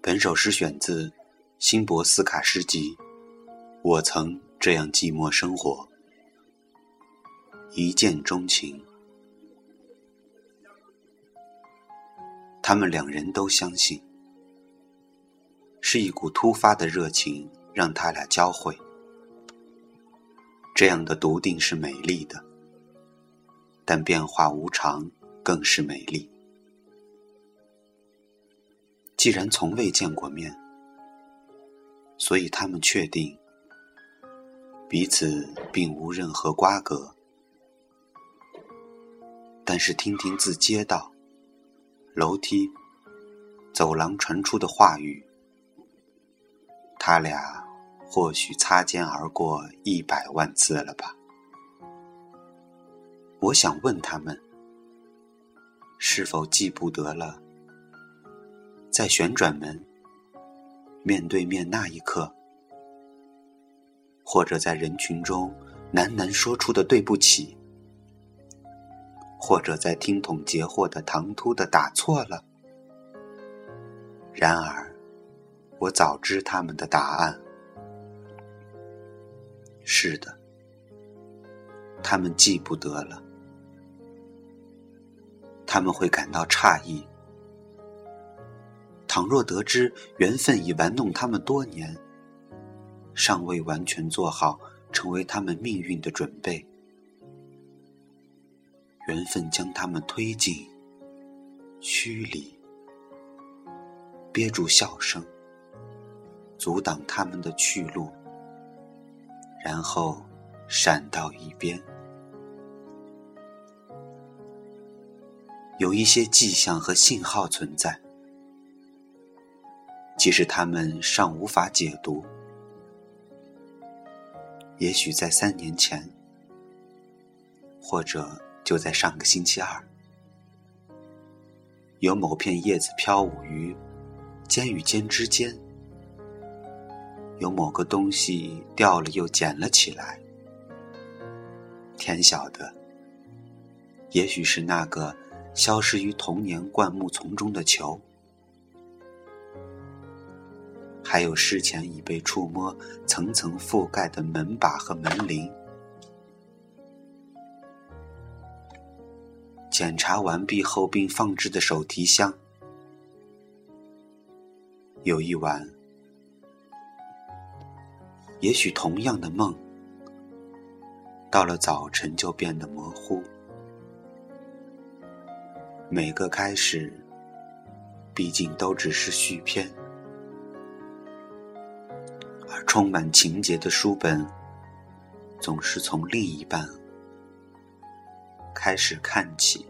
本首诗选自辛博斯卡诗集《我曾这样寂寞生活》，一见钟情。他们两人都相信，是一股突发的热情让他俩交汇。这样的笃定是美丽的，但变化无常更是美丽。既然从未见过面，所以他们确定彼此并无任何瓜葛。但是听听自街道、楼梯、走廊传出的话语，他俩或许擦肩而过一百万次了吧？我想问他们，是否记不得了？在旋转门面对面那一刻，或者在人群中喃喃说出的对不起，或者在听筒截获的唐突的打错了。然而，我早知他们的答案。是的，他们记不得了，他们会感到诧异。倘若得知缘分已玩弄他们多年，尚未完全做好成为他们命运的准备，缘分将他们推进虚里，憋住笑声，阻挡他们的去路，然后闪到一边。有一些迹象和信号存在。即使他们尚无法解读，也许在三年前，或者就在上个星期二，有某片叶子飘舞于尖与尖之间，有某个东西掉了又捡了起来。天晓得，也许是那个消失于童年灌木丛中的球。还有事前已被触摸、层层覆盖的门把和门铃。检查完毕后并放置的手提箱。有一晚，也许同样的梦，到了早晨就变得模糊。每个开始，毕竟都只是续篇。而充满情节的书本，总是从另一半开始看起。